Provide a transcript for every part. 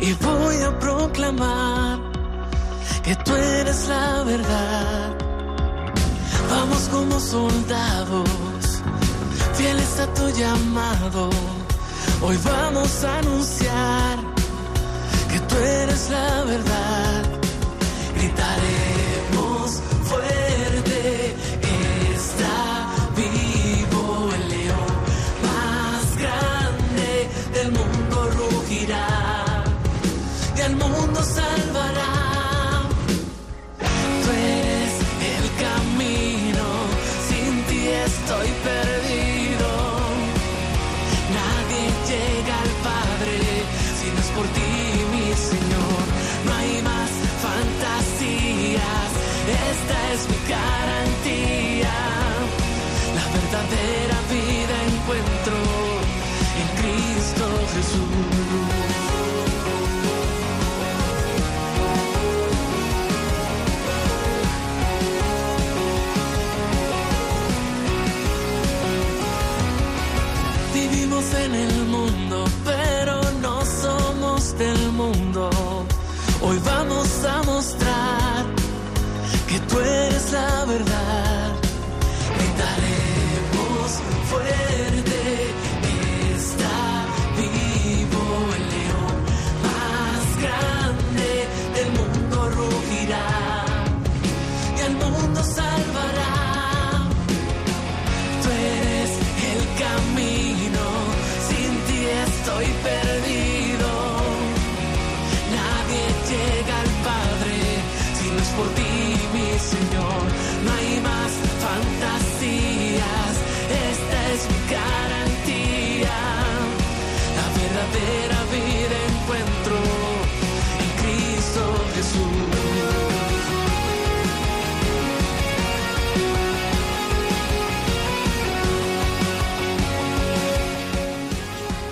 y voy a proclamar que tú eres la verdad. Vamos como soldados, fieles a tu llamado. Hoy vamos a anunciar que tú eres la verdad. Gritaremos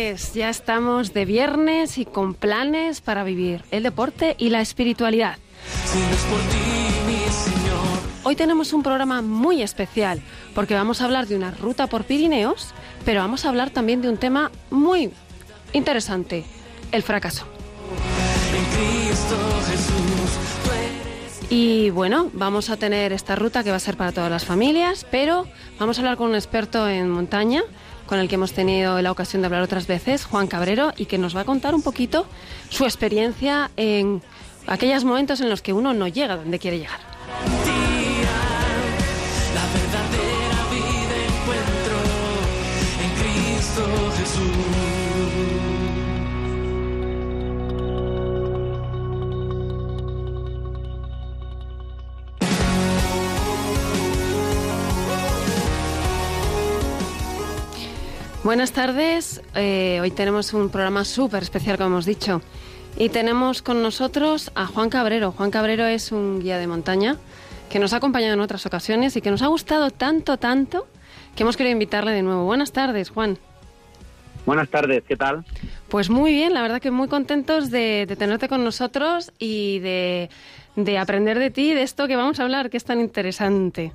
Tardes, ya estamos de viernes y con planes para vivir el deporte y la espiritualidad. Hoy tenemos un programa muy especial porque vamos a hablar de una ruta por Pirineos, pero vamos a hablar también de un tema muy interesante, el fracaso. Y bueno, vamos a tener esta ruta que va a ser para todas las familias, pero vamos a hablar con un experto en montaña, con el que hemos tenido la ocasión de hablar otras veces, Juan Cabrero, y que nos va a contar un poquito su experiencia en aquellos momentos en los que uno no llega donde quiere llegar. La verdadera vida encuentro en Cristo Jesús. Buenas tardes, eh, hoy tenemos un programa súper especial, como hemos dicho, y tenemos con nosotros a Juan Cabrero. Juan Cabrero es un guía de montaña que nos ha acompañado en otras ocasiones y que nos ha gustado tanto, tanto, que hemos querido invitarle de nuevo. Buenas tardes, Juan. Buenas tardes, ¿qué tal? Pues muy bien, la verdad que muy contentos de, de tenerte con nosotros y de, de aprender de ti, de esto que vamos a hablar, que es tan interesante.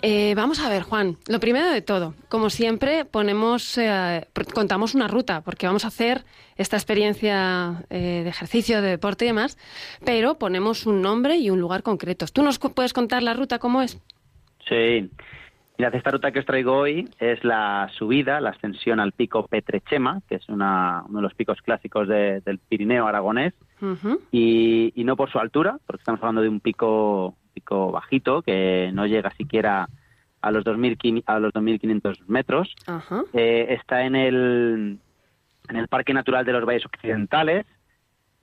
Eh, vamos a ver, Juan, lo primero de todo, como siempre, ponemos, eh, contamos una ruta, porque vamos a hacer esta experiencia eh, de ejercicio, de deporte y demás, pero ponemos un nombre y un lugar concretos. ¿Tú nos puedes contar la ruta cómo es? Sí. Mirad, esta ruta que os traigo hoy es la subida, la ascensión al pico Petrechema, que es una- uno de los picos clásicos de- del Pirineo aragonés, y, y no por su altura, porque estamos hablando de un pico, bajito que no llega siquiera a los 2.500 a los 2.500 metros. Ajá. Eh, está en el, en el Parque Natural de los Valles Occidentales,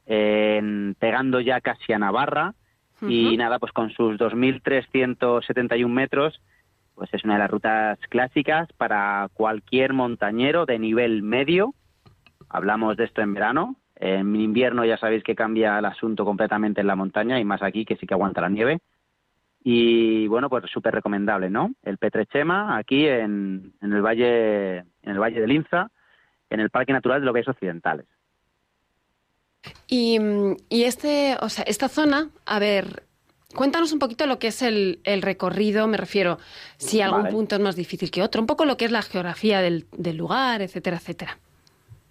en- pegando ya casi a Navarra, Y nada, pues con sus 2.371 metros, pues es una de las rutas clásicas para cualquier montañero de nivel medio. Hablamos de esto en verano. En invierno ya sabéis que cambia el asunto completamente en la montaña y más aquí que sí que aguanta la nieve. Y bueno, pues súper recomendable, ¿no? El Petrechema aquí en, en, el valle en el valle del Inza, en el Parque Natural de los Valles Occidentales. Y, y, este, o sea, esta zona, a ver, cuéntanos un poquito lo que es el, el recorrido, me refiero, si algún Vale. punto es más difícil que otro, un poco lo que es la geografía del, del lugar, etcétera, etcétera.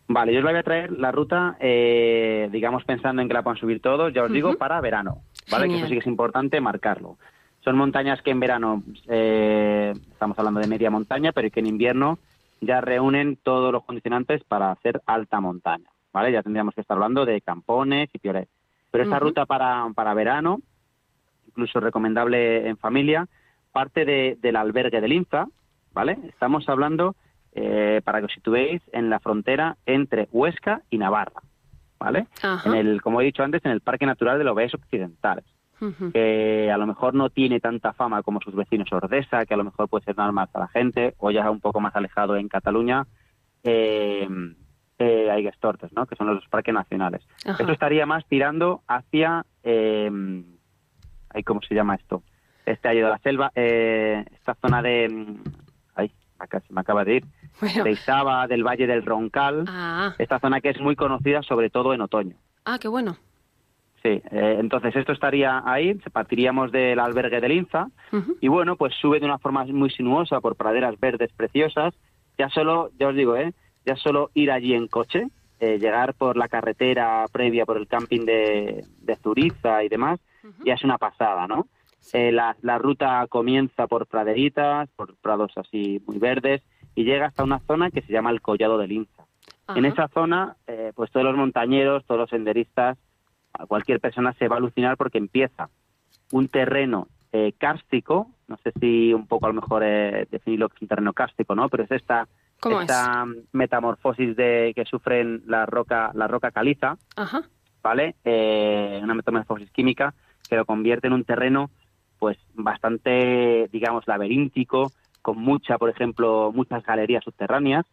Vale, yo os voy a traer la ruta, eh, digamos, pensando en que la puedan subir todos, ya os digo, para verano, ¿vale? Que eso sí que es importante marcarlo. Son montañas que en verano, eh, estamos hablando de media montaña, pero que en invierno ya reúnen todos los condicionantes para hacer alta montaña, ¿vale? Ya tendríamos que estar hablando de campones y piolet. Pero esta ruta para, para verano, incluso recomendable en familia, parte de- del albergue del Infa, ¿vale? Estamos hablando, eh, para que os situéis, en la frontera entre Huesca y Navarra, ¿vale? En el, como he dicho antes, en el Parque Natural de los Valles Occidentales, Que a lo mejor no tiene tanta fama como sus vecinos Ordesa, que a lo mejor puede ser normal para la gente, o ya un poco más alejado en Cataluña, eh, eh, Aiguestortes, ¿no? Que son los parques nacionales. Ajá. Esto estaría más tirando hacia, eh, ¿cómo se llama esto? Este año de la selva, eh, esta zona de, ay, acá se me acaba de ir, Bueno. de Izaba, del Valle del Roncal, Ah, esta zona que es muy conocida sobre todo en otoño. ah, qué bueno. Sí, eh, entonces esto estaría ahí, partiríamos del albergue del Inza Ujú. y bueno, pues sube de una forma muy sinuosa por praderas verdes preciosas. Ya solo, ya os digo, ¿eh? ya solo ir allí en coche, eh, llegar por la carretera previa por el camping de, de Zuriza y demás, ya es una pasada, ¿no? Eh, la, la ruta comienza por praderitas, por prados así muy verdes y llega hasta una zona que se llama el Collado del Inza. En esa zona, eh, pues todos los montañeros, todos los senderistas, cualquier persona se va a alucinar porque empieza un terreno eh, kárstico, no sé si un poco a lo mejor eh, definir lo que es un terreno kárstico, ¿no? Pero es esta, ¿Cómo esta metamorfosis de que sufren la roca, la roca caliza, Ajá. ¿vale? Eh, una metamorfosis química que lo convierte en un terreno pues bastante, digamos, laberíntico, con mucha, por ejemplo, muchas galerías subterráneas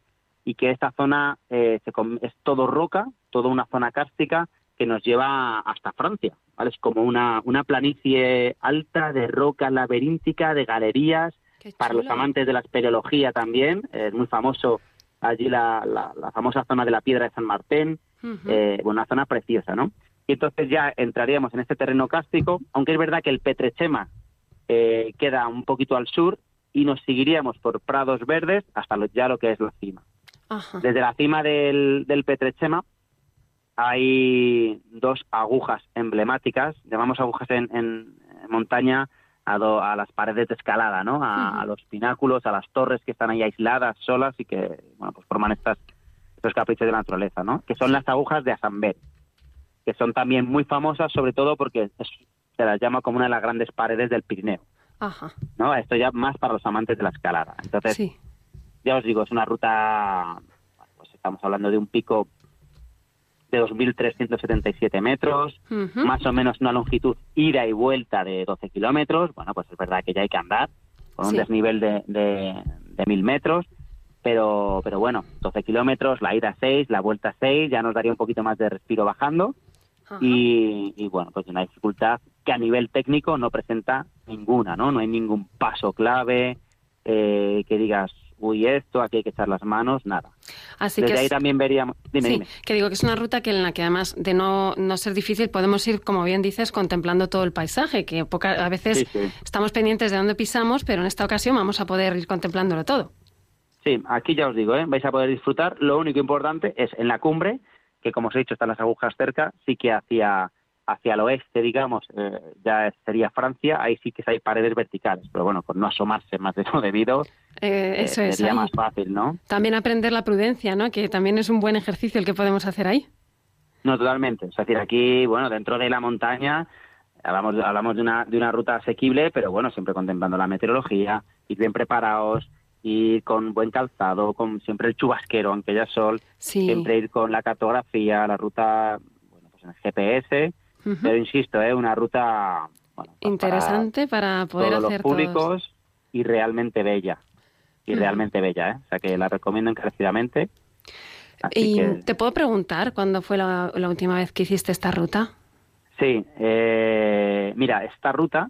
y que esta zona eh, se es todo roca, toda una zona cárstica que nos lleva hasta Francia, ¿vale? Es como una, una planicie alta de roca laberíntica, de galerías, para los amantes de la espeleología también, eh, es muy famoso allí la, la- la famosa zona de la Piedra de San Martín, Ujú. eh, bueno, una zona preciosa, ¿no? Y entonces ya entraríamos en este terreno cástico, aunque es verdad que el Petrechema eh, queda un poquito al sur y nos seguiríamos por prados verdes hasta lo- ya lo que es la cima. Ajá. Desde la cima del, del Petrechema hay dos agujas emblemáticas, llamamos agujas en, en- montaña a, do- a las paredes de escalada, ¿no? A, los pináculos, a las torres que están ahí aisladas, solas y que, bueno, pues forman estas, estos caprichos de la naturaleza, ¿no? Que son las agujas de Asambé, que son también muy famosas, sobre todo porque es- se las llama como una de las grandes paredes del Pirineo, Ajá. ¿no? Esto ya más para los amantes de la escalada. Entonces, Sí. ya os digo, es una ruta, pues estamos hablando de un pico de 2.377 metros, Ujú. más o menos una longitud ida y vuelta de 12 kilómetros. Bueno, pues es verdad que ya hay que andar con un desnivel de, de, de 1.000 metros, pero, pero bueno, 12 kilómetros, la ida 6, la vuelta 6, ya nos daría un poquito más de respiro bajando. Y, y, bueno, pues una dificultad que a nivel técnico no presenta ninguna, ¿no? No hay ningún paso clave eh, que digas, uy, esto, aquí hay que echar las manos, nada. Así Desde que ahí es- también veríamos... Dime, sí, dime. que digo que es una ruta que en la que además de no, no ser difícil podemos ir, como bien dices, contemplando todo el paisaje, que poca- a veces Sí, sí. estamos pendientes de dónde pisamos, pero en esta ocasión vamos a poder ir contemplándolo todo. Sí, aquí ya os digo, ¿eh? vais a poder disfrutar. Lo único importante es en la cumbre, que como os he dicho están las agujas cerca, sí que hacia hacia el oeste, digamos, eh, ya sería Francia, ahí sí que hay paredes verticales, pero bueno, por no asomarse más de lo debido, Eh, eh, eso sería más fácil, ¿no? También aprender la prudencia, ¿no? Que también es un buen ejercicio el que podemos hacer ahí. No, totalmente. Es decir, aquí, bueno, dentro de la montaña hablamos, hablamos de, una, de una ruta asequible, pero bueno, siempre contemplando la meteorología, ir bien preparados, ir con buen calzado, con siempre el chubasquero, aunque haya sol, Sí. siempre ir con la cartografía, la ruta, bueno, pues en el GPS, Pero insisto, es una ruta bueno, interesante para, poder todos hacer los públicos y realmente bella. Y realmente bella, ¿eh? O sea que la recomiendo encarecidamente. Así ¿Y que, te puedo preguntar cuándo fue la, la última vez que hiciste esta ruta? sí, eh, mira, esta ruta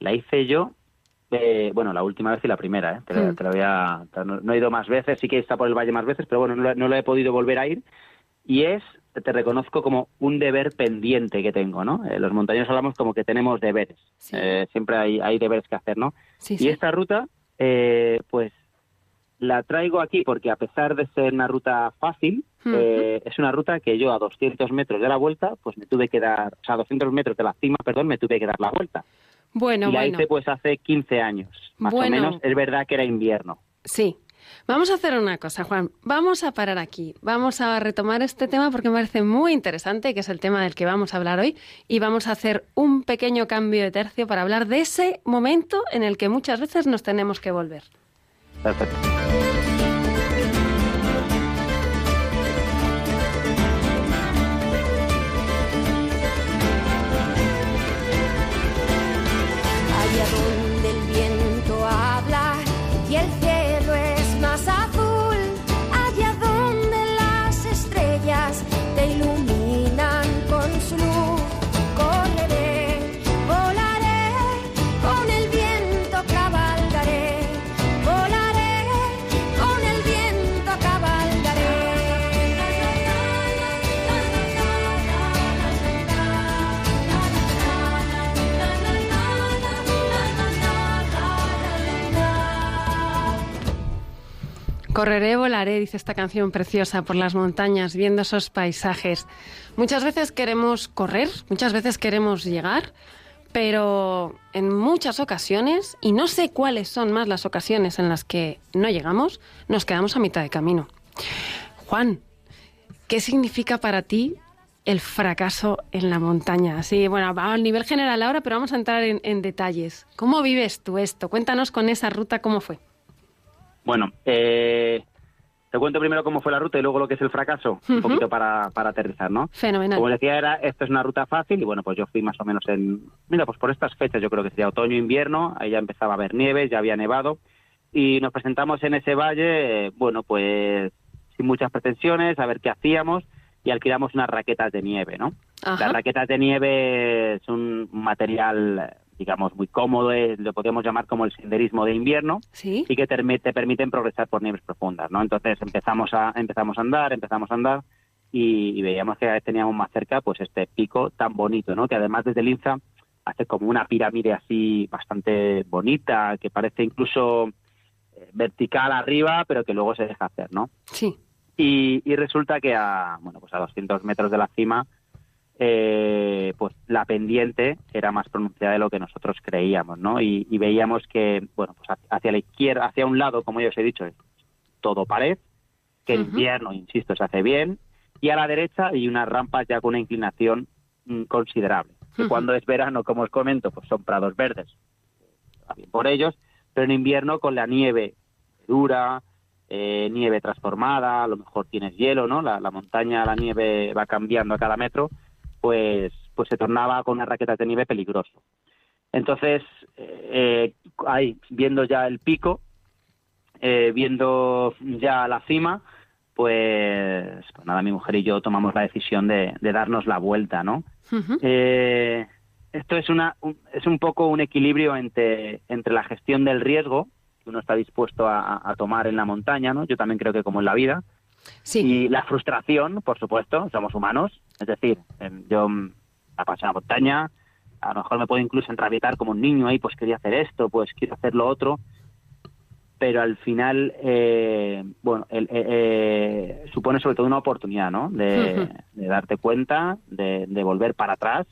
la hice yo, eh, bueno, la última vez y la primera, ¿eh? Te, Mm. te lo voy a- te- no, no he ido más veces, sí que he estado por el valle más veces, pero bueno, no, no lo he podido volver a ir. Y es, te reconozco como un deber pendiente que tengo, ¿no? Eh, los montañeros hablamos como que tenemos deberes. Sí. Eh, siempre hay, hay deberes que hacer, ¿no? Sí, Y sí. esta ruta, eh, pues la traigo aquí porque a pesar de ser una ruta fácil, eh, es una ruta que yo a 200 metros de la vuelta, pues me tuve que dar, o sea, a 200 metros de la cima, perdón, me tuve que dar la vuelta. Bueno, y la bueno. hice pues hace 15 años, más Bueno. o menos. Es verdad que era invierno. Sí. Vamos a hacer una cosa, Juan. Vamos a parar aquí. Vamos a retomar este tema porque me parece muy interesante, que es el tema del que vamos a hablar hoy. Y vamos a hacer un pequeño cambio de tercio para hablar de ese momento en el que muchas veces nos tenemos que volver. Correré, volaré, dice esta canción preciosa, por las montañas, viendo esos paisajes. Muchas veces queremos correr, muchas veces queremos llegar, pero en muchas ocasiones, y no sé cuáles son más las ocasiones en las que no llegamos, nos quedamos a mitad de camino. Juan, ¿qué significa para ti el fracaso en la montaña? Sí, bueno, a nivel general ahora, pero vamos a entrar en, en detalles. ¿Cómo vives tú esto? Cuéntanos con esa ruta cómo fue. Bueno, eh, te cuento primero cómo fue la ruta y luego lo que es el fracaso, un poquito para, para aterrizar, ¿no? Fenomenal. Como decía, era, esto es una ruta fácil y bueno, pues yo fui más o menos en, mira, pues por estas fechas, yo creo que sería otoño, invierno, ahí ya empezaba a haber nieve, ya había nevado y nos presentamos en ese valle, eh, bueno, pues sin muchas pretensiones, a ver qué hacíamos y alquilamos unas raquetas de nieve, ¿no? Ajá. Las raquetas de nieve es un material, digamos, muy cómodo, eh, lo podemos llamar como el senderismo de invierno Sí. y que te, te permiten progresar por nieves profundas, ¿no? Entonces empezamos a empezamos a andar, empezamos a andar y, y veíamos que cada vez teníamos más cerca pues este pico tan bonito, ¿no? Que además desde el INSA hace como una pirámide así bastante bonita, que parece incluso eh, vertical arriba, pero que luego se deja hacer, ¿no? Sí. Y, y resulta que a bueno pues a 200 metros de la cima eh, pues la pendiente era más pronunciada de lo que nosotros creíamos no y, y veíamos que bueno pues hacia- la izquierda hacia un lado como ya os he dicho es todo pared que Ujú. invierno insisto se hace bien y a la derecha hay unas rampas ya con una inclinación mm, considerable que cuando es verano como os comento pues son prados verdes bien por ellos pero en invierno con la nieve dura eh, nieve transformada, a lo mejor tienes hielo, ¿no? La, la montaña, la nieve va cambiando a cada metro, pues, pues se tornaba con unas raquetas de nieve peligroso. Entonces, eh, ahí, viendo ya el pico, eh, viendo ya la cima, pues, pues nada, mi mujer y yo tomamos la decisión de, de darnos la vuelta, ¿no? Eh, esto es una un- es un poco un equilibrio entre entre la gestión del riesgo que uno está dispuesto a, a tomar en la montaña, ¿no? Yo también creo que como en la vida Sí. y la frustración, por supuesto, somos humanos, es decir, em, yo la paso en la montaña, a lo mejor me puedo incluso enrabietar como un niño ahí, pues quería hacer esto, pues quiero hacer lo otro, pero al final, eh, bueno, el- eh, eh, supone sobre todo una oportunidad, ¿no? De, darte cuenta, de, de volver para atrás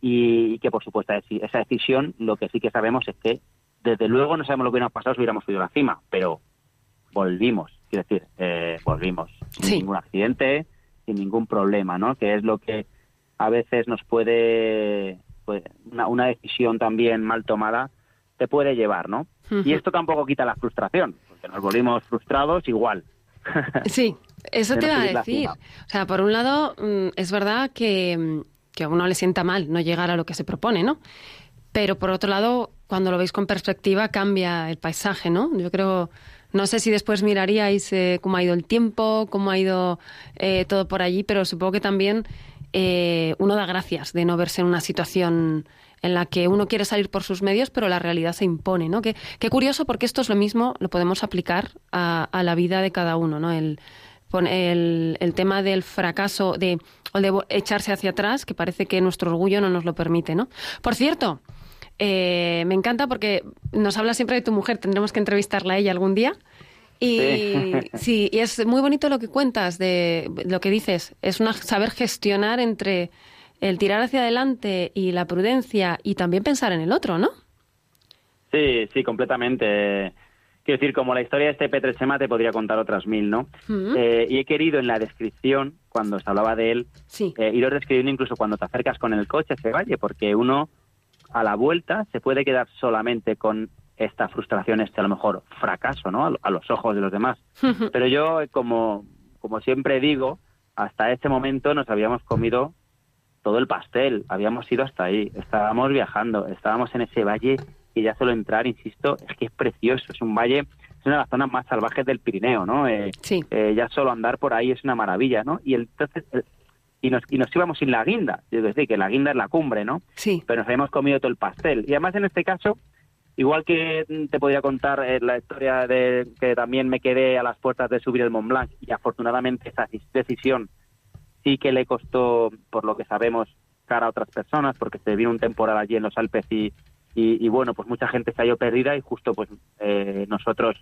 y, y que, por supuesto, esa decisión, lo que sí que sabemos es que, desde luego, no sabemos lo que hubiéramos pasado si hubiéramos subido a la cima, pero volvimos, quiero decir, eh, volvimos sin Sí. ningún accidente, sin ningún problema, ¿no? Que es lo que a veces nos puede, pues, una, una decisión también mal tomada te puede llevar, ¿no? Y esto tampoco quita la frustración, porque nos volvimos frustrados igual. Sí, eso te iba a decir. O sea, por un lado, mm, es verdad que, mm, que a uno le sienta mal no llegar a lo que se propone, ¿no? pero por otro lado, cuando lo veis con perspectiva, cambia el paisaje, ¿no? Yo creo, no sé si después miraríais eh, cómo ha ido el tiempo, cómo ha ido eh, todo por allí, pero supongo que también eh, uno da gracias de no verse en una situación en la que uno quiere salir por sus medios, pero la realidad se impone, ¿no? Qué, curioso, porque esto es lo mismo, lo podemos aplicar a, a la vida de cada uno, ¿no? El, el, el tema del fracaso, de, o de echarse hacia atrás, que parece que nuestro orgullo no nos lo permite, ¿no? Por cierto, eh, me encanta porque nos habla siempre de tu mujer, tendremos que entrevistarla a ella algún día. Y Sí. sí, y es muy bonito lo que cuentas, de lo que dices, es una, saber gestionar entre el tirar hacia adelante y la prudencia y también pensar en el otro, ¿no? Sí, sí, completamente. Quiero decir, como la historia de este Petre Chema te podría contar otras mil, ¿no? Eh, y he querido en la descripción, cuando se hablaba de él, Sí. eh, iros describiendo incluso cuando te acercas con el coche a ese valle, porque uno a la vuelta se puede quedar solamente con esta frustración, este a lo mejor fracaso, ¿no? A, a los ojos de los demás. Pero yo, como, como siempre digo, hasta ese momento nos habíamos comido todo el pastel, habíamos ido hasta ahí, estábamos viajando, estábamos en ese valle y ya solo entrar, insisto, es que es precioso, es un valle, es una de las zonas más salvajes del Pirineo, ¿no? Eh, Sí. eh, ya solo andar por ahí es una maravilla, ¿no? Y el- entonces, eh, y nos, y nos íbamos sin la guinda, es decir, que la guinda es la cumbre, ¿no? Sí. Pero nos habíamos comido todo el pastel. Y además en este caso, igual que te podía contar eh, la historia de que también me quedé a las puertas de subir el Mont Blanc y afortunadamente esa dec- decisión sí que le costó, por lo que sabemos, cara a otras personas, porque se vino un temporal allí en los Alpes y, y, y, bueno, pues mucha gente se halló perdida y justo pues eh, nosotros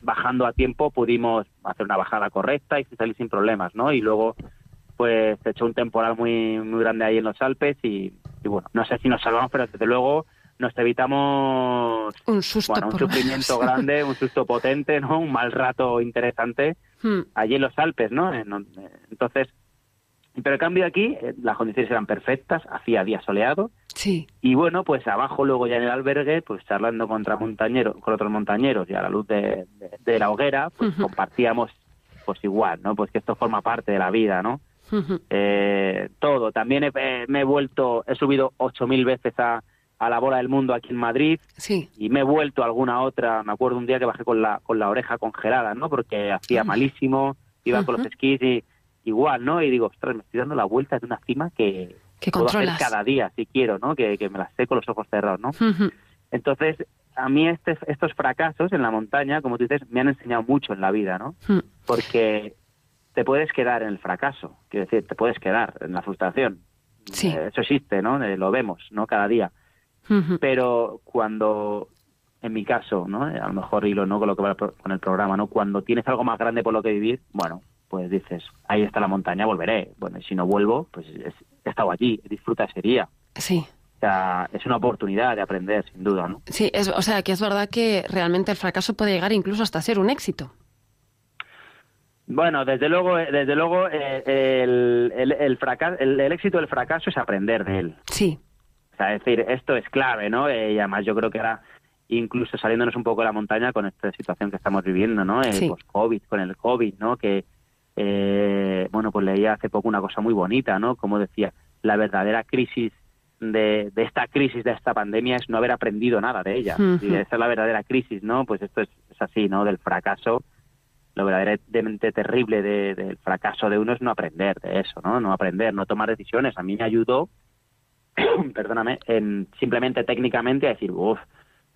bajando a tiempo pudimos hacer una bajada correcta y salir sin problemas, ¿no? Y luego pues se echó un temporal muy muy grande ahí en los Alpes y, y bueno, no sé si nos salvamos, pero desde luego nos evitamos Un susto bueno, un sufrimiento menos. grande, un susto potente, ¿no? Un mal rato interesante Hmm. allí en los Alpes, ¿no? En- Entonces, pero en cambio aquí eh, las condiciones eran perfectas, hacía día soleado Sí. y bueno, pues abajo luego ya en el albergue, pues charlando contra montañeros, con otros montañeros y a la luz de, de- de la hoguera, pues compartíamos pues igual, ¿no? Pues que esto forma parte de la vida, ¿no? Eh, todo. También he- eh, me he vuelto, he subido ocho mil veces a, a la bola del mundo aquí en Madrid Sí. y me he vuelto a alguna otra. Me acuerdo un día que bajé con la, con la oreja congelada, ¿no? Porque hacía malísimo, iba con los esquís y igual, ¿no? Y digo, ostras, me estoy dando la vuelta de una cima que, Que puedo hacer controlas. cada día si quiero, ¿no? Que, que me las sé con los ojos cerrados, ¿no? Entonces, a mí este, estos fracasos en la montaña, como tú dices, me han enseñado mucho en la vida, ¿no? Porque te puedes quedar en el fracaso, quiero decir, te puedes quedar en la frustración. Sí. Eh, eso existe, ¿no? Eh, lo vemos, ¿no? Cada día. Pero cuando, en mi caso, ¿no? Eh, A lo mejor hilo, ¿no? Con lo que va con el programa, ¿no? Cuando tienes algo más grande por lo que vivir, bueno, pues dices, ahí está la montaña, volveré. Bueno, y si no vuelvo, pues es- he estado allí, disfruta ese día. Sí. O sea, es una oportunidad de aprender, sin duda, ¿no? Sí, es, o sea, que es verdad que realmente el fracaso puede llegar incluso hasta ser un éxito. Bueno, desde luego, eh, desde luego eh, el, el, el, fraca- el- el éxito del fracaso es aprender de él. Sí. O sea, es decir, esto es clave, ¿no? Eh, y además yo creo que ahora, incluso saliéndonos un poco de la montaña con esta situación que estamos viviendo, ¿no? Eh, Sí. Post-COVID, con el COVID, ¿no? Que, eh, bueno, pues leía hace poco una cosa muy bonita, ¿no? Como decía, la verdadera crisis de, de esta crisis, de esta pandemia, es no haber aprendido nada de ella. Y esa es la verdadera crisis, ¿no? Pues esto es, es así, ¿no? Del fracaso. Lo verdaderamente terrible de- del fracaso de uno es no aprender de eso, ¿no? No aprender, no tomar decisiones. A mí me ayudó perdóname, en simplemente técnicamente a decir, uff,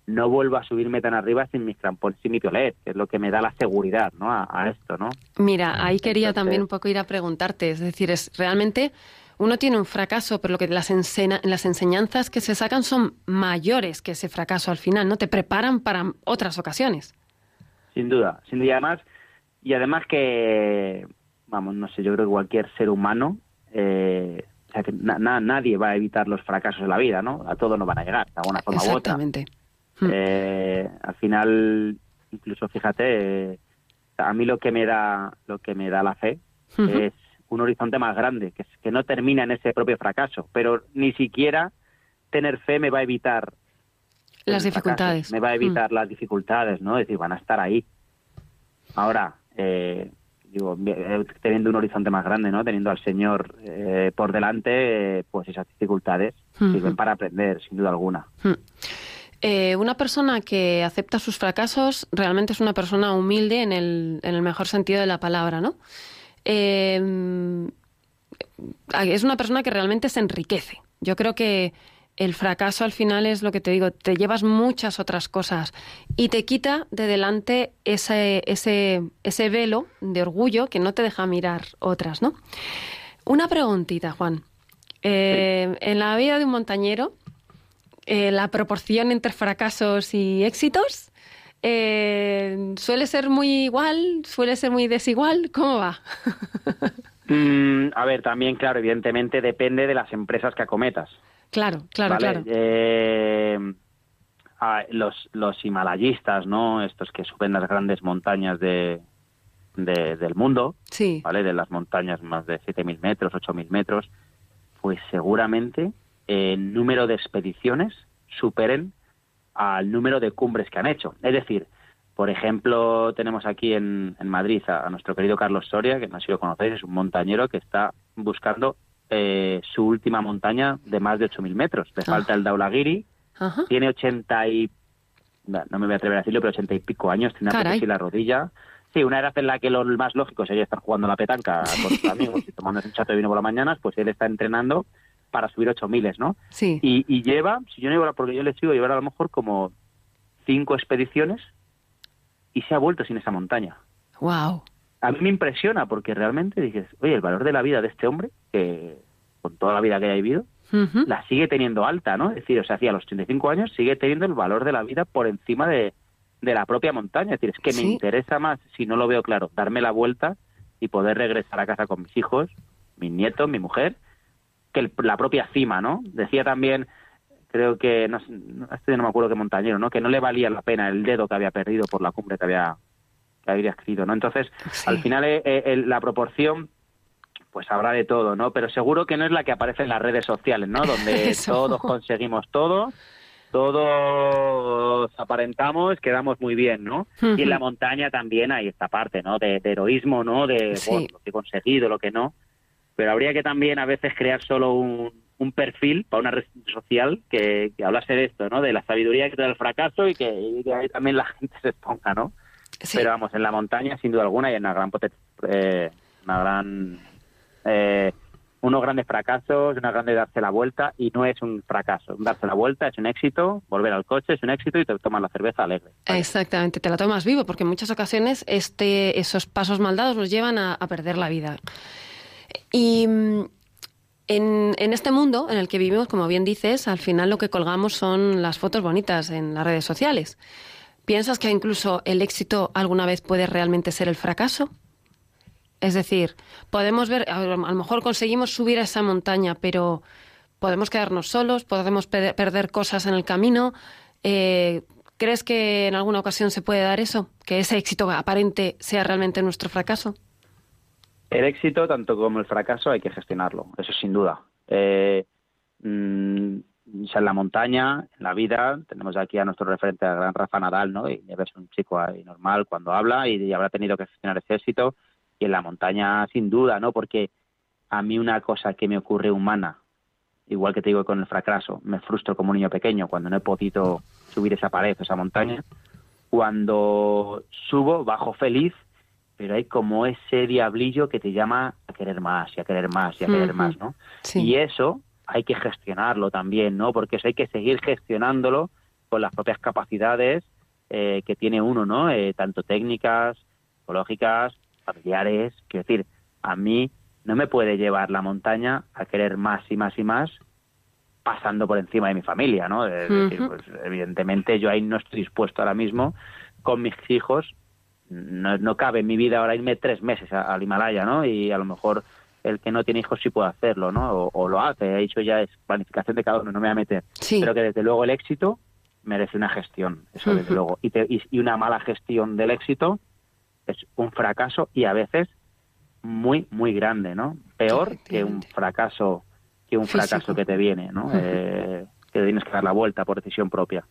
no vuelvo a subirme tan arriba sin mis crampones y mi piolet, que es lo que me da la seguridad, ¿no? A, a esto, ¿no? Mira, ahí quería Entonces- también un poco ir a preguntarte. Es decir, es realmente uno tiene un fracaso, pero lo que las, ensena- las enseñanzas que se sacan son mayores que ese fracaso al final, ¿no? Te preparan para otras ocasiones. Sin duda, sin duda. Y además, y además que, vamos, no sé, yo creo que cualquier ser humano, eh, o sea, que na- na- nadie va a evitar los fracasos de la vida, ¿no? A todos nos van a llegar, de alguna forma u otra. Exactamente. Eh, al final, incluso fíjate, eh, a mí lo que me da, lo que me da la fe es un horizonte más grande, que, es- que no termina en ese propio fracaso, pero ni siquiera tener fe me va a evitar Las fracaso, dificultades. me va a evitar las dificultades, ¿no? Es decir, van a estar ahí. Ahora, eh, digo, teniendo un horizonte más grande, ¿no? Teniendo al Señor eh, por delante, eh, pues esas dificultades Ujú. sirven para aprender, sin duda alguna. Eh, una persona que acepta sus fracasos realmente es una persona humilde en el, en el mejor sentido de la palabra, ¿no? Eh, es una persona que realmente se enriquece. Yo creo que el fracaso al final es lo que te digo, te llevas muchas otras cosas y te quita de delante ese, ese, ese velo de orgullo que no te deja mirar otras, ¿no? Una preguntita, Juan. Eh, En la vida de un montañero, eh, la proporción entre fracasos y éxitos eh, suele ser muy igual, suele ser muy desigual. ¿Cómo va? Mm, a ver, también, claro, evidentemente depende de las empresas que acometas. claro, claro, ¿vale? claro. Eh, los, los himalayistas, ¿no? Estos que suben las grandes montañas de, de- del mundo, Sí. ¿vale? De las montañas más de 7.000 metros, 8.000 metros, pues seguramente el número de expediciones superen al número de cumbres que han hecho. Es decir, por ejemplo, tenemos aquí en, en Madrid a, a nuestro querido Carlos Soria, que no sé si lo conocéis, es un montañero que está buscando eh, su última montaña de más de 8.000 metros. Le Ah. falta el Daulagiri, Ajá. tiene 80 y... no me voy a atrever a decirlo, pero 80 y pico años, tiene una en la rodilla. Sí, una edad en la que lo más lógico sería estar jugando a la petanca con sus amigos y tomando un chato de vino por las mañanas, pues él está entrenando para subir 8.000, ¿no? Sí. Y, y lleva, si yo no llevo, porque yo le sigo, llevar a lo mejor como cinco expediciones y se ha vuelto sin esa montaña. Wow. A mí me impresiona porque realmente dices, oye, el valor de la vida de este hombre, que con toda la vida que haya vivido, la sigue teniendo alta, ¿no? Es decir, o sea, hacia los 85 años sigue teniendo el valor de la vida por encima de, de la propia montaña. Es decir, es que Sí. me interesa más, si no lo veo claro, darme la vuelta y poder regresar a casa con mis hijos, mis nietos, mi mujer, que el- la propia cima, ¿no? Decía también, creo que, no, este no me acuerdo qué montañero, ¿no? Que no le valía la pena el dedo que había perdido por la cumbre que había, que había adquirido, ¿no? Entonces, Sí. al final eh, eh, la proporción pues habrá de todo, ¿no? Pero seguro que no es la que aparece en las redes sociales, ¿no? Donde Eso. todos conseguimos todo, todos aparentamos, quedamos muy bien, ¿no? Y en la montaña también hay esta parte, ¿no? De, de heroísmo, ¿no? De Sí. bueno, lo que he conseguido, lo que no. Pero habría que también a veces crear solo un, un perfil para una red social que, que hablase de esto, ¿no? De la sabiduría que te da el fracaso y que, y que ahí también la gente se exponga, ¿no? Sí. Pero vamos, en la montaña, sin duda alguna, hay una gran eh, una gran eh, unos grandes fracasos, una grande darse la vuelta y no es un fracaso. Darse la vuelta es un éxito, volver al coche es un éxito y te tomas la cerveza alegre. Exactamente, te la tomas vivo, porque en muchas ocasiones este, esos pasos maldados nos llevan a, a perder la vida. Y mm, en, en este mundo en el que vivimos, como bien dices, al final lo que colgamos son las fotos bonitas en las redes sociales. ¿Piensas que incluso el éxito alguna vez puede realmente ser el fracaso? Es decir, podemos ver, a lo mejor conseguimos subir a esa montaña, pero podemos quedarnos solos, podemos pe- perder cosas en el camino. Eh, ¿Crees que en alguna ocasión se puede dar eso? Que ese éxito aparente sea realmente nuestro fracaso. El éxito, tanto como el fracaso, hay que gestionarlo, eso sin duda. Eh, mm, sea, en la montaña, en la vida, tenemos aquí a nuestro referente, al gran Rafa Nadal, ¿no? Y es un chico ahí normal cuando habla y, y habrá tenido que gestionar ese éxito. Y en la montaña, sin duda, ¿no? Porque a mí una cosa que me ocurre humana, igual que te digo con el fracaso, me frustro como un niño pequeño cuando no he podido subir esa pared, esa montaña. Cuando subo, bajo feliz, pero hay como ese diablillo que te llama a querer más y a querer más y a querer más, ¿no? Sí. Y eso hay que gestionarlo también, ¿no? Porque eso hay que seguir gestionándolo con las propias capacidades eh, que tiene uno, ¿no? Eh, tanto técnicas, psicológicas, familiares. Quiero decir, a mí no me puede llevar la montaña a querer más y más y más pasando por encima de mi familia, ¿no? Es decir, Ujú. pues evidentemente yo ahí no estoy dispuesto ahora mismo con mis hijos no, no cabe en mi vida ahora irme tres meses a- al Himalaya, ¿no? Y a lo mejor el que no tiene hijos sí puede hacerlo, ¿no? O, o lo hace, he dicho ya, es planificación de cada uno, no me voy a meter. Sí. Pero que desde luego el éxito merece una gestión, eso desde luego. Y, te- y- y una mala gestión del éxito es un fracaso y a veces muy, muy grande, ¿no? Peor que un fracaso que un Físico. fracaso que te viene, ¿no? Eh, que tienes que dar la vuelta por decisión propia.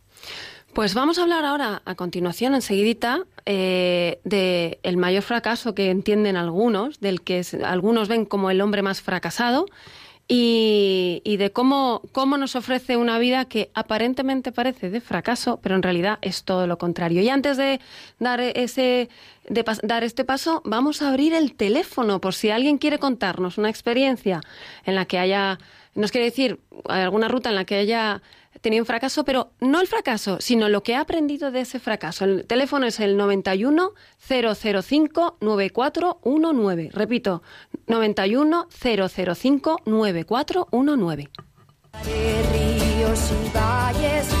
Pues vamos a hablar ahora, a continuación, enseguidita, eh, de el mayor fracaso que entienden algunos, del que algunos ven como el hombre más fracasado, y, de cómo, cómo nos ofrece una vida que aparentemente parece de fracaso, pero en realidad es todo lo contrario. Y antes de dar ese de dar este paso, vamos a abrir el teléfono por si alguien quiere contarnos una experiencia en la que haya, nos quiere decir alguna ruta en la que haya tenido un fracaso, pero no el fracaso, sino lo que ha aprendido de ese fracaso. El teléfono es el 91 005 9419. Repito, 91 005 9419. De ríos y valles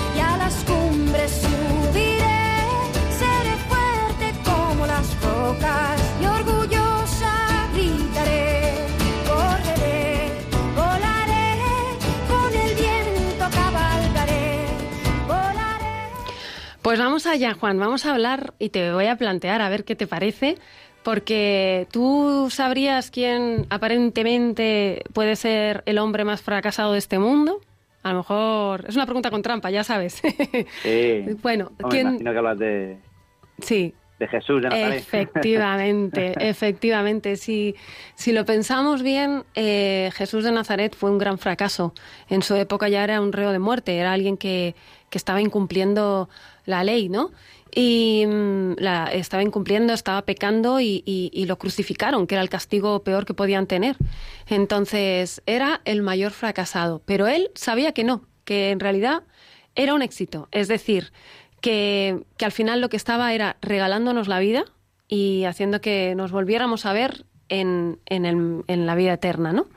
Pues vamos allá, Juan, vamos a hablar y te voy a plantear a ver qué te parece, porque tú sabrías quién aparentemente puede ser el hombre más fracasado de este mundo. A lo mejor es una pregunta con trampa, ya sabes. Sí. bueno, No, me ¿quién? imagino que hablas de, Sí, de Jesús de Nazaret. Efectivamente, efectivamente. Si, si lo pensamos bien, eh, Jesús de Nazaret fue un gran fracaso. En su época ya era un reo de muerte, era alguien que, que estaba incumpliendo la ley, ¿no? Y mm, la, estaba incumpliendo, estaba pecando y, y- lo crucificaron, que era el castigo peor que podían tener. Entonces, era el mayor fracasado. Pero él sabía que no, que en realidad era un éxito. Es decir, que, que al final lo que estaba era regalándonos la vida y haciendo que nos volviéramos a ver en, en, el- en la vida eterna, ¿no?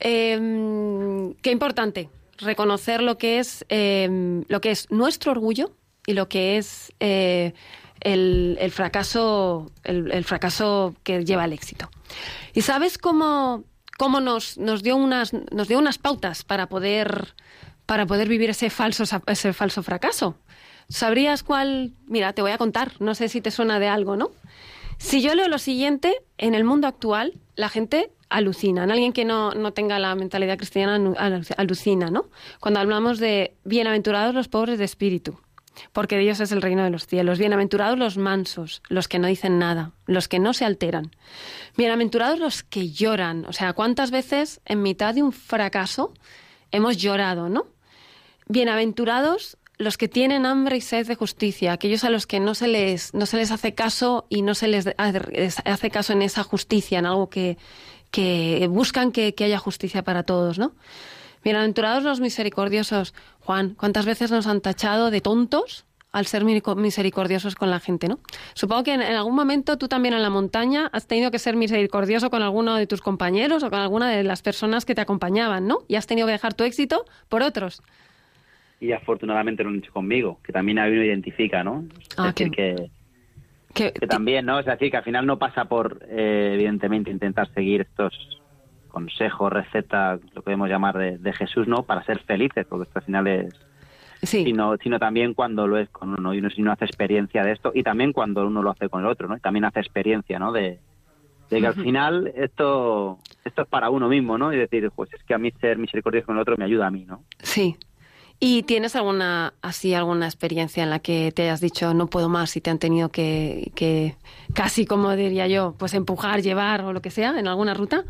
Eh, qué importante reconocer lo que es eh, lo que es nuestro orgullo y lo que es eh, el, el fracaso el, el fracaso que lleva al éxito. ¿Y sabes cómo, cómo nos, nos dio unas nos dio unas pautas para poder para poder vivir ese falso ese falso fracaso? ¿Sabrías cuál? Mira, te voy a contar, no sé si te suena de algo, ¿no? Si yo leo lo siguiente, en el mundo actual la gente alucina. En alguien que no, no tenga la mentalidad cristiana alucina, ¿no? Cuando hablamos de bienaventurados los pobres de espíritu, porque Dios es el reino de los cielos. Bienaventurados los mansos, los que no dicen nada, los que no se alteran. Bienaventurados los que lloran. O sea, ¿cuántas veces en mitad de un fracaso hemos llorado, ¿no? Bienaventurados los que tienen hambre y sed de justicia, aquellos a los que no se les, no se les hace caso y no se les hace caso en esa justicia, en algo que, que buscan que, que haya justicia para todos, ¿no? Bienaventurados los misericordiosos. Juan, ¿cuántas veces nos han tachado de tontos al ser misericordiosos con la gente, ¿no? Supongo que en, en algún momento tú también en la montaña has tenido que ser misericordioso con alguno de tus compañeros o con alguna de las personas que te acompañaban, ¿no? Y has tenido que dejar tu éxito por otros. Y afortunadamente lo han hecho conmigo, que también a mí me identifica, ¿no? Es Ah, decir, qué- que, Que, que también, ¿no? Es decir, que al final no pasa por, eh, evidentemente, intentar seguir estos consejos, recetas, lo podemos llamar de, de Jesús, ¿no? Para ser felices, porque esto al final es... sí. Sino, sino también cuando lo es con uno, y uno si no hace experiencia de esto, y también cuando uno lo hace con el otro, ¿no? Y también hace experiencia, ¿no? De, de que al final esto esto es para uno mismo, ¿no? Y decir, pues es que a mí ser misericordioso con el otro me ayuda a mí, ¿no? Sí. ¿Y tienes alguna así alguna experiencia en la que te hayas dicho no puedo más y te han tenido que, que casi como diría yo, pues empujar, llevar o lo que sea en alguna ruta?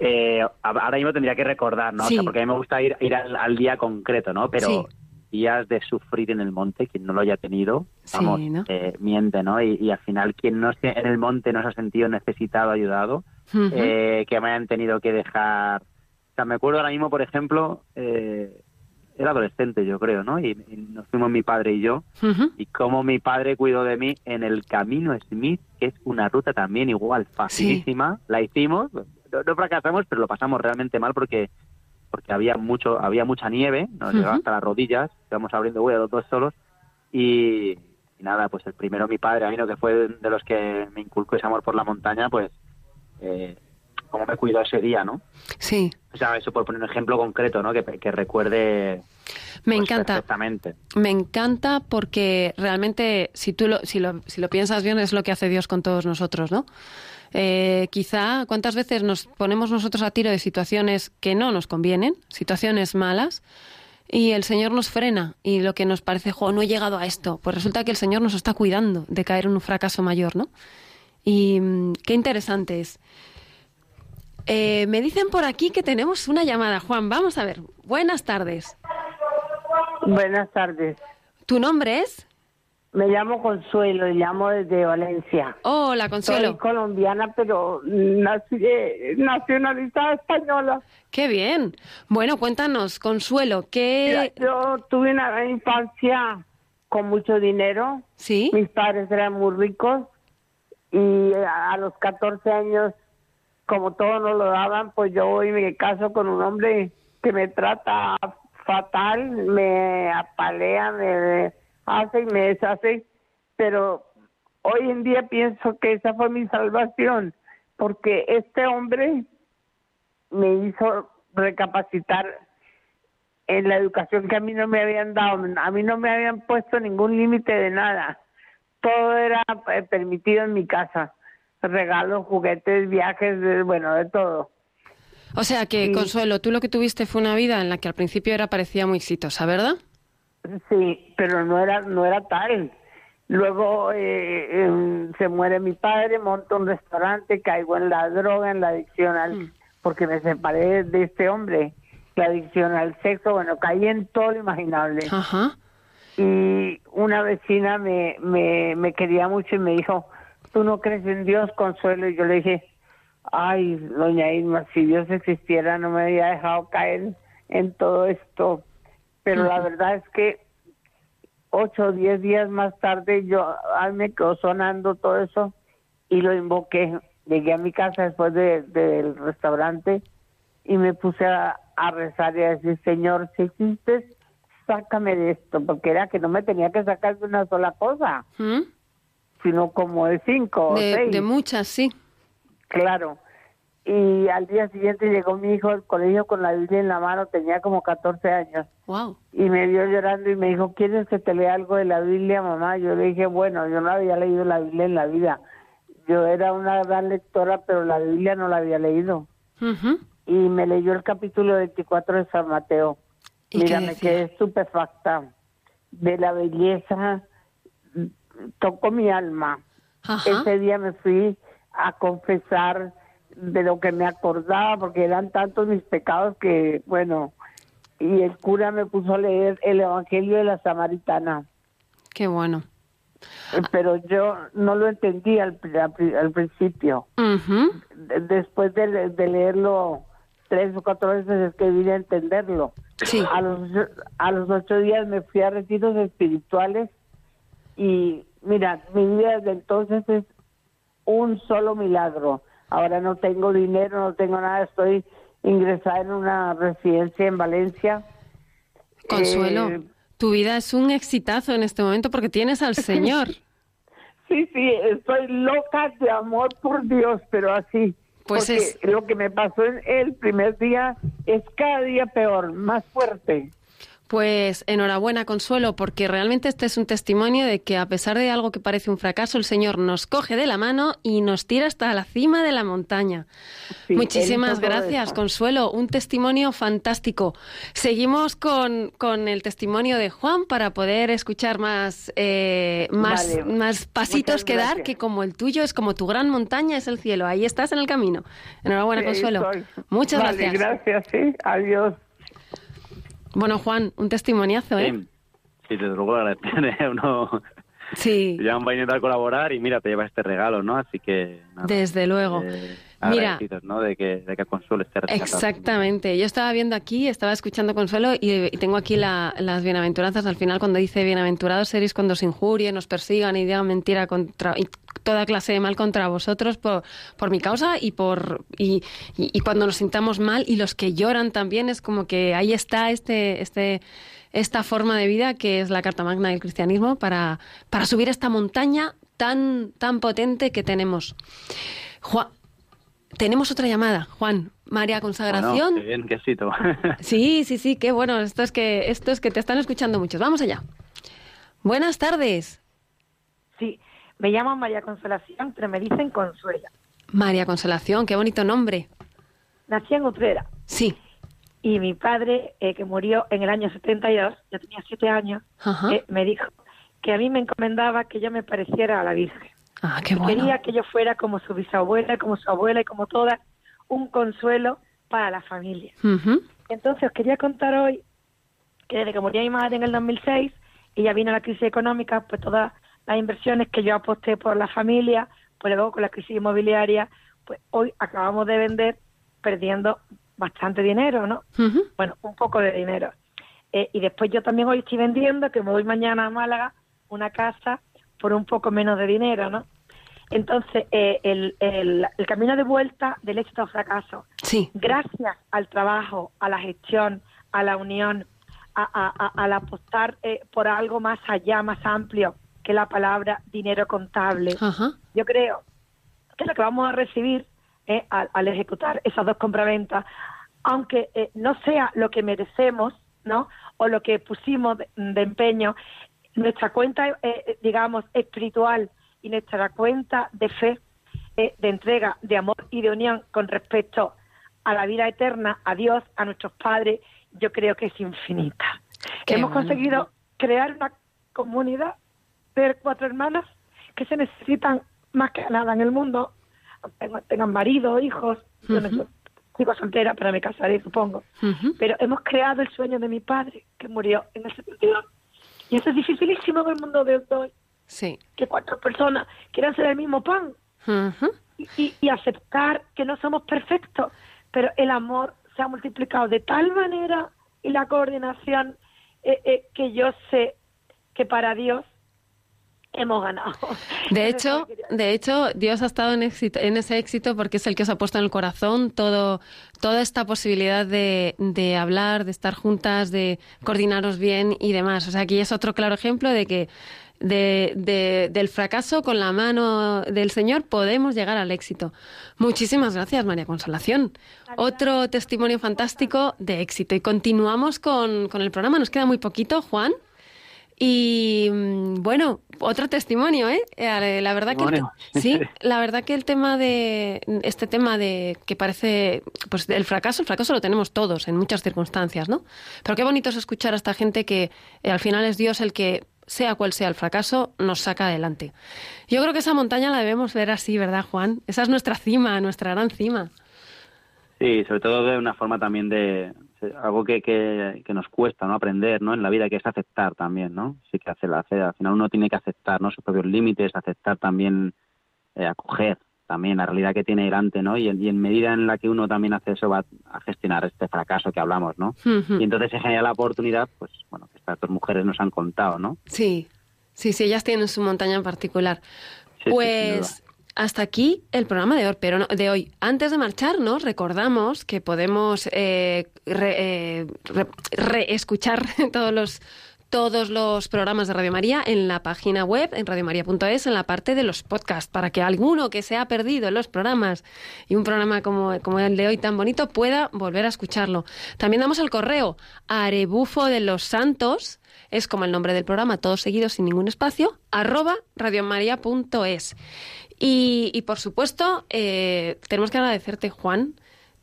Eh, ahora mismo tendría que recordar, ¿no? O sea, porque a mí me gusta ir, ir al, al día concreto, ¿no? Pero Sí. días de sufrir en el monte, quien no lo haya tenido, Sí, ¿no? eh, miente, ¿no? Y, y al final, quien no esté en el monte no se ha sentido necesitado, ayudado, eh, que me hayan tenido que dejar... O sea, me acuerdo ahora mismo, por ejemplo, eh, era adolescente, yo creo, ¿no? Y, y nos fuimos mi padre y yo, y cómo mi padre cuidó de mí en el Camino Smith, que es una ruta también igual, facilísima. La hicimos, no, no fracasamos, pero lo pasamos realmente mal porque porque había mucho había mucha nieve, nos llegaba Ujú. hasta las rodillas, íbamos abriendo huella los dos solos y, y nada, pues el primero mi padre, a mí no que fue de los que me inculcó ese amor por la montaña, pues eh, cómo me cuidó ese día, ¿no? Sí, O sea, eso por poner un ejemplo concreto, ¿no? Que, que recuerde me pues, encanta. perfectamente. Me encanta porque realmente, si tú lo, si lo, si lo piensas bien, es lo que hace Dios con todos nosotros, ¿no? Eh, quizá, ¿cuántas veces nos ponemos nosotros a tiro de situaciones que no nos convienen, situaciones malas? y el Señor nos frena y lo que nos parece, jo, no he llegado a esto, pues resulta que el Señor nos está cuidando de caer en un fracaso mayor, ¿no? Y mm, qué interesante es. Eh, me dicen por aquí que tenemos una llamada, Juan. Vamos a ver. Buenas tardes. Buenas tardes. ¿Tu nombre es? Me llamo Consuelo y llamo desde Valencia. Hola, Soy Consuelo. colombiana, pero nací, eh, nacionalizada española. Qué bien. Bueno, cuéntanos, Consuelo, ¿qué... yo tuve una infancia con mucho dinero. ¿Sí? Mis padres eran muy ricos y a los 14 años, como todo no lo daban, pues yo voy y me caso con un hombre que me trata fatal, me apalea, me hace y me deshace, pero hoy en día pienso que esa fue mi salvación, porque este hombre me hizo recapacitar en la educación que a mí no me habían dado. A mí no me habían puesto ningún límite de nada. Todo era eh, permitido en mi casa. Regalos, juguetes, viajes, bueno, de todo. O sea que, Sí. Consuelo, tú lo que tuviste fue una vida en la que al principio era parecía muy exitosa, ¿verdad? Sí, pero no era no era tal. Luego eh, em, se muere mi padre, monto un restaurante, caigo en la droga, en la adicción al, porque me separé de este hombre, la adicción al sexo, bueno, caí en todo lo imaginable. Ajá. y una vecina me, me, me quería mucho y me dijo, ¿tú no crees en Dios, Consuelo? Y yo le dije, ay, doña Irma, si Dios existiera no me había dejado caer en todo esto. Pero la verdad es que ocho o diez días más tarde yo a mí me quedó sonando todo eso y lo invoqué. Llegué a mi casa después de- del restaurante y me puse a, a rezar y a decir, Señor, si existes, sácame de esto, porque era que no me tenía que sacar de una sola cosa, ¿Mm? sino como de cinco o De, seis. de muchas, sí. Claro. Y al día siguiente llegó mi hijo al colegio con la Biblia en la mano, tenía como 14 años, Wow. y me vio llorando y me dijo, ¿quieres que te lea algo de la Biblia, mamá? Yo le dije, bueno, yo no había leído la Biblia en la vida. Yo era una gran lectora, pero la Biblia no la había leído. Y me leyó el capítulo 24 de San Mateo. ¿Y qué Mira, me quedé estupefacta de la belleza, tocó mi alma. Ese día me fui a confesar de lo que me acordaba, porque eran tantos mis pecados que, bueno, y el cura me puso a leer el Evangelio de la Samaritana, Qué bueno. Eh, pero yo no lo entendí al, pri- al pri- al principio. Después de, de leerlo tres o cuatro veces es que vine a entenderlo. Sí. A los, a los ocho días me fui a retiros espirituales y mira, mi vida desde entonces es un solo milagro. Ahora no tengo dinero, no tengo nada, estoy ingresada en una residencia en Valencia. Consuelo, Eh, tu vida es un exitazo en este momento porque tienes al Señor. Sí, sí, estoy loca de amor por Dios, pero así. Pues porque es- lo que me pasó en el primer día es cada día peor, más fuerte. Pues enhorabuena, Consuelo, porque realmente este es un testimonio de que a pesar de algo que parece un fracaso, el Señor nos coge de la mano y nos tira hasta la cima de la montaña. Sí, Muchísimas gracias. Consuelo. Un testimonio fantástico. Seguimos con, con el testimonio de Juan para poder escuchar más, eh, más, Vale. más pasitos que dar, que como el tuyo es como tu gran montaña es el cielo. Ahí estás en el camino. Enhorabuena, Sí, Consuelo. Muchas Vale, gracias. gracias, sí. Adiós. Bueno, Juan, un testimoniazo, ¿eh? Sí, sí, desde luego agradecer, uno Sí. ya va a intentar colaborar y mira, te lleva este regalo, ¿no? Así que... nada, Desde luego. eh, Mira. De que, de que Consuelo esté rescatado. Exactamente. Yo estaba viendo aquí, estaba escuchando Consuelo y, y tengo aquí la- las bienaventuranzas al final cuando dice bienaventurados seréis cuando os injurien, os persigan y digan mentira contra y toda clase de mal contra vosotros por, por mi causa y por y, y- y cuando nos sintamos mal y los que lloran también es como que ahí está este este esta forma de vida que es la carta magna del cristianismo para, para subir esta montaña tan tan potente que tenemos. Juan, tenemos otra llamada, Juan. María Consagración. Bueno, qué bien, qué éxito. Sí, sí, sí, qué bueno. Esto es que esto es que te están escuchando muchos. Vamos allá. Buenas tardes, Sí, me llamo María Consolación, pero me dicen Consuela. María Consolación. Qué bonito nombre. Nací en Utrera Sí. Y mi padre, eh, que murió en el año 72, yo tenía siete años, Ajá. eh, me dijo que a mí me encomendaba que yo me pareciera a la Virgen. Ah, qué Que bueno. Quería que yo fuera como su bisabuela, como su abuela y como todas, un consuelo para la familia. Entonces os quería contar hoy que desde que murió mi madre en el 2006 y ya vino la crisis económica, pues todas las inversiones que yo aposté por la familia, pues luego con la crisis inmobiliaria, pues hoy acabamos de vender perdiendo bastante dinero, ¿no? Bueno, un poco de dinero. Eh, y después yo también hoy estoy vendiendo, que me voy mañana a Málaga, una casa por un poco menos de dinero, ¿no? Entonces, eh, el, el, el camino de vuelta del éxito o fracaso Sí. gracias al trabajo, a la gestión, a la unión, a, a- a- al apostar eh, por algo más allá, más amplio que la palabra dinero contable, Ajá. yo creo que lo que vamos a recibir eh, al, al ejecutar esas dos compraventas, aunque eh, no sea lo que merecemos, ¿no? O lo que pusimos de, de empeño, nuestra cuenta, eh, eh, digamos, espiritual y nuestra cuenta de fe, eh, de entrega, de amor y de unión con respecto a la vida eterna, a Dios, a nuestros padres, yo creo que es infinita. Qué Hemos bueno. conseguido crear una comunidad de cuatro hermanas que se necesitan más que nada en el mundo, tengan, marido, hijos, yo no sigo soltera, pero me casaré, supongo. Pero hemos creado el sueño de mi padre, que murió en el 72. Y eso es dificilísimo en el mundo de hoy, Sí. que cuatro personas quieran ser el mismo pan y- y aceptar que no somos perfectos, pero el amor se ha multiplicado de tal manera y la coordinación eh, eh, que yo sé que para Dios hemos ganado. De hecho, de hecho, Dios ha estado en, éxito, en ese éxito porque es el que os ha puesto en el corazón todo, toda esta posibilidad de, de hablar, de estar juntas, de coordinaros bien y demás. O sea, aquí es otro claro ejemplo de que de, de- del fracaso con la mano del Señor podemos llegar al éxito. Muchísimas gracias, María Consolación. Otro testimonio fantástico de éxito. Y continuamos con, con el programa. Nos queda muy poquito, Juan. Y mm, bueno, otro testimonio, ¿eh? Eh, La verdad que el sí, la verdad que el tema de este tema de que parece pues el fracaso, el fracaso lo tenemos todos en muchas circunstancias, ¿no? Pero qué bonito es escuchar a esta gente que eh, al final es Dios el que sea cual sea el fracaso, nos saca adelante. Yo creo que esa montaña la debemos ver así, ¿verdad, Juan? Esa es nuestra cima, nuestra gran cima. Sí, sobre todo de una forma también de algo que, que, que nos cuesta no aprender no en la vida que es aceptar también no sí que hace, hace al final uno tiene que aceptar no sus propios límites aceptar también eh, acoger también la realidad que tiene delante no y, en- y en medida en la que uno también hace eso va a gestionar este fracaso que hablamos no y entonces se genera la oportunidad pues bueno que estas dos mujeres nos han contado no Sí, sí, sí, ellas tienen su montaña en particular. Sí, sí, sin pues hasta aquí el programa de hoy, pero de hoy. Antes de marcharnos, recordamos que podemos eh, eh, re- reescuchar todos los todos los programas de Radio María en la página web, en radiomaria.es, en la parte de los podcasts, para que alguno que se ha perdido en los programas y un programa como, como el de hoy tan bonito pueda volver a escucharlo. También damos el correo arebufo de los santos, es como el nombre del programa, todo seguido sin ningún espacio, arroba radiomaria.es. Y, y, por supuesto, eh, tenemos que agradecerte, Juan,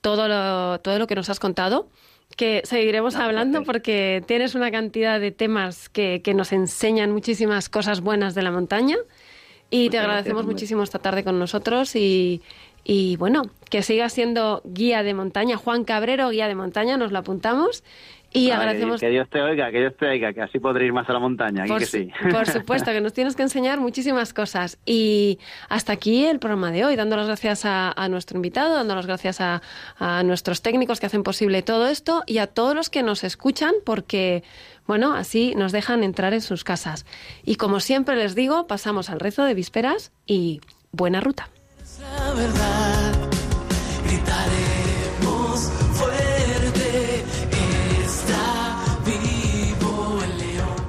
todo lo, todo lo que nos has contado, que seguiremos hablando porque tienes una cantidad de temas que, que nos enseñan muchísimas cosas buenas de la montaña. Y te agradecemos gracias, muchísimo esta tarde con nosotros y, y bueno, que sigas siendo guía de montaña. Juan Cabrero, guía de montaña, nos lo apuntamos. Y agradecemos que Dios te oiga que Dios te oiga que así podré ir más a la montaña por, que su- sí por supuesto, que nos tienes que enseñar muchísimas cosas. Y hasta aquí el programa de hoy, dando las gracias a, a nuestro invitado, dando las gracias a, a nuestros técnicos que hacen posible todo esto y a todos los que nos escuchan, porque, bueno, así nos dejan entrar en sus casas. Y como siempre les digo, pasamos al rezo de vísperas y buena ruta. la verdad. Gritaremos